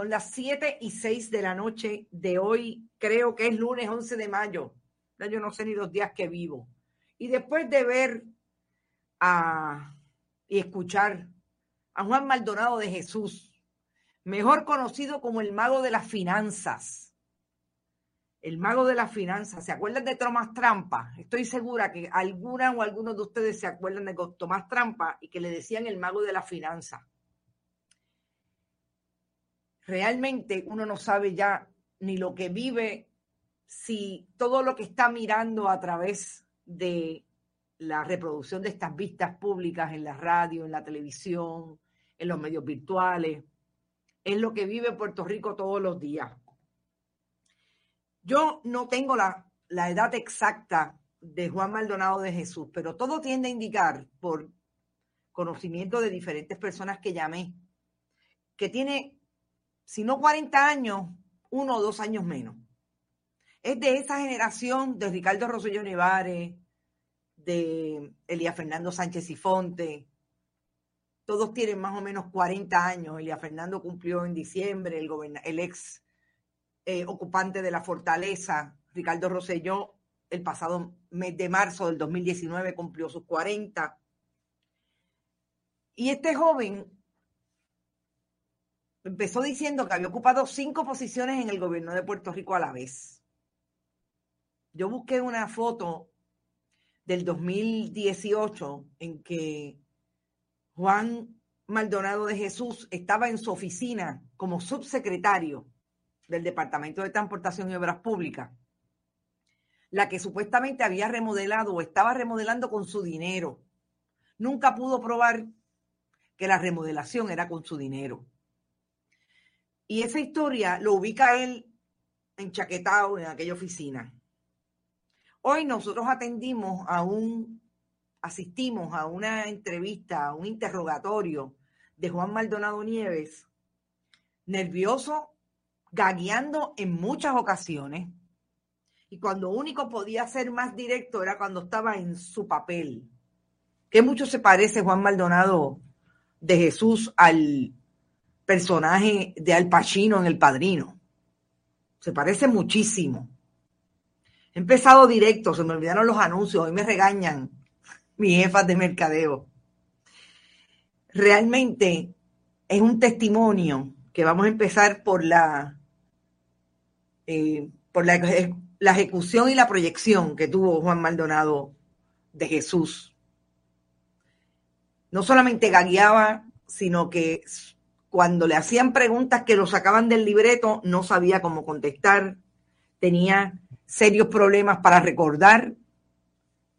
Son las 7 y 6 de la noche de hoy, creo que es lunes 11 de mayo. Yo no sé ni los días que vivo. Y después de ver a, y escuchar a Juan Maldonado de Jesús, mejor conocido como el mago de las finanzas. El mago de las finanzas. ¿Se acuerdan de Tomás Trampa? Estoy segura que alguna o algunos de ustedes se acuerdan de Tomás Trampa y que le decían el mago de las finanzas realmente uno no sabe ya ni lo que vive, si todo lo que está mirando a través de la reproducción de estas vistas públicas en la radio, en la televisión, en los medios virtuales, es lo que vive Puerto Rico todos los días. Yo no tengo la, la edad exacta de Juan Maldonado de Jesús, pero todo tiende a indicar, por conocimiento de diferentes personas que llamé, que tiene si no 40 años, uno o dos años menos. Es de esa generación de Ricardo Rosselló Nevares, de Elías Fernando Sánchez y Fonte. Todos tienen más o menos 40 años. Elías Fernando cumplió en diciembre, el, el ex eh, ocupante de la fortaleza, Ricardo Rosselló, el pasado mes de marzo del 2019 cumplió sus 40. Y este joven empezó diciendo que había ocupado cinco posiciones en el gobierno de Puerto Rico a la vez. Yo busqué una foto del 2018 en que Juan Maldonado de Jesús estaba en su oficina como subsecretario del Departamento de Transportación y Obras Públicas, la que supuestamente había remodelado o estaba remodelando con su dinero. Nunca pudo probar que la remodelación era con su dinero. Y esa historia lo ubica él enchaquetado en aquella oficina. Hoy nosotros atendimos a un, asistimos a una entrevista, a un interrogatorio de Juan Maldonado Nieves, nervioso, gagueando en muchas ocasiones. Y cuando único podía ser más directo era cuando estaba en su papel. Que mucho se parece Juan Maldonado de Jesús al personaje de Al Pacino en El Padrino. Se parece muchísimo. He empezado directo, se me olvidaron los anuncios, hoy me regañan mis jefas de mercadeo. Realmente es un testimonio que vamos a empezar por la, eh, por la, la ejecución y la proyección que tuvo Juan Maldonado de Jesús. No solamente gagueaba, sino que cuando le hacían preguntas que lo sacaban del libreto, no sabía cómo contestar, tenía serios problemas para recordar.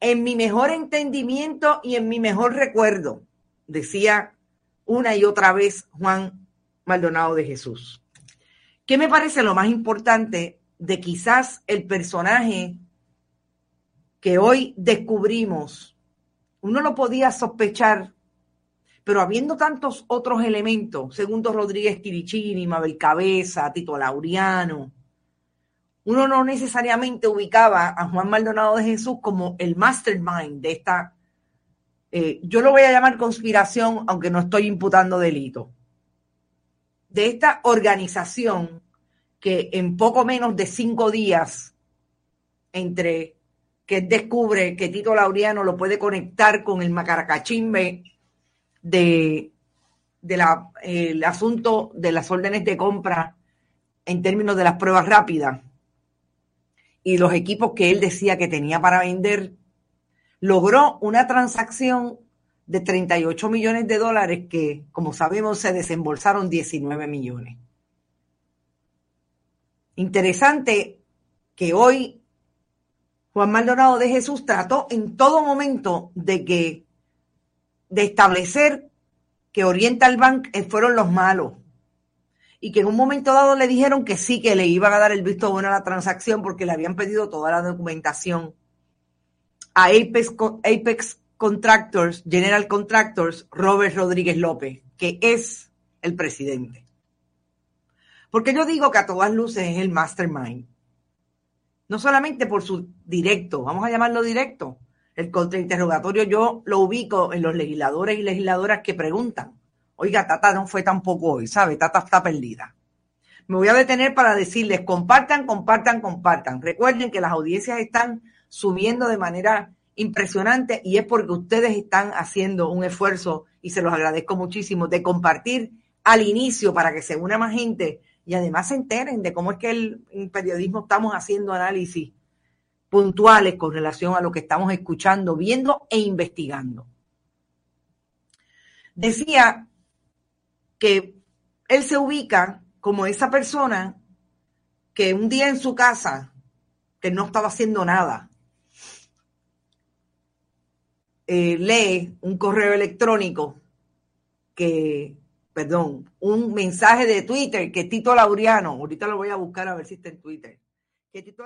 En mi mejor entendimiento y en mi mejor recuerdo, decía una y otra vez Juan Maldonado de Jesús. ¿Qué me parece lo más importante de quizás el personaje que hoy descubrimos? Uno lo podía sospechar pero habiendo tantos otros elementos, Segundo Rodríguez Quirichini, Mabel Cabeza, Tito Laureano, uno no necesariamente ubicaba a Juan Maldonado de Jesús como el mastermind de esta, eh, yo lo voy a llamar conspiración, aunque no estoy imputando delito, de esta organización que en poco menos de cinco días, entre que descubre que Tito Laureano lo puede conectar con el Macaracachimbe de, el asunto de las órdenes de compra en términos de las pruebas rápidas y los equipos que él decía que tenía para vender, logró una transacción de 38 millones de dólares que, como sabemos, se desembolsaron 19 millones. Interesante que hoy Juan Maldonado de Jesús trató en todo momento de que de establecer que Oriental Bank eh, fueron los malos y que en un momento dado le dijeron que sí, que le iban a dar el visto bueno a la transacción porque le habían pedido toda la documentación a Apex, Apex Contractors, General Contractors, Robert Rodríguez López, que es el presidente. Porque yo digo que a todas luces es el mastermind. No solamente por su directo, vamos a llamarlo directo, el contrainterrogatorio yo lo ubico en los legisladores y legisladoras que preguntan, oiga, Tata no fue tampoco hoy, ¿sabe? Tata está perdida. Me voy a detener para decirles, compartan, compartan, compartan. Recuerden que las audiencias están subiendo de manera impresionante y es porque ustedes están haciendo un esfuerzo y se los agradezco muchísimo de compartir al inicio para que se una más gente y además se enteren de cómo es que el, periodismo estamos haciendo análisis puntuales con relación a lo que estamos escuchando, viendo e investigando. Decía que él se ubica como esa persona que un día en su casa, que no estaba haciendo nada, eh, lee un correo electrónico que, perdón, un mensaje de Twitter que Tito Laureano, ahorita lo voy a buscar a ver si está en Twitter, Tito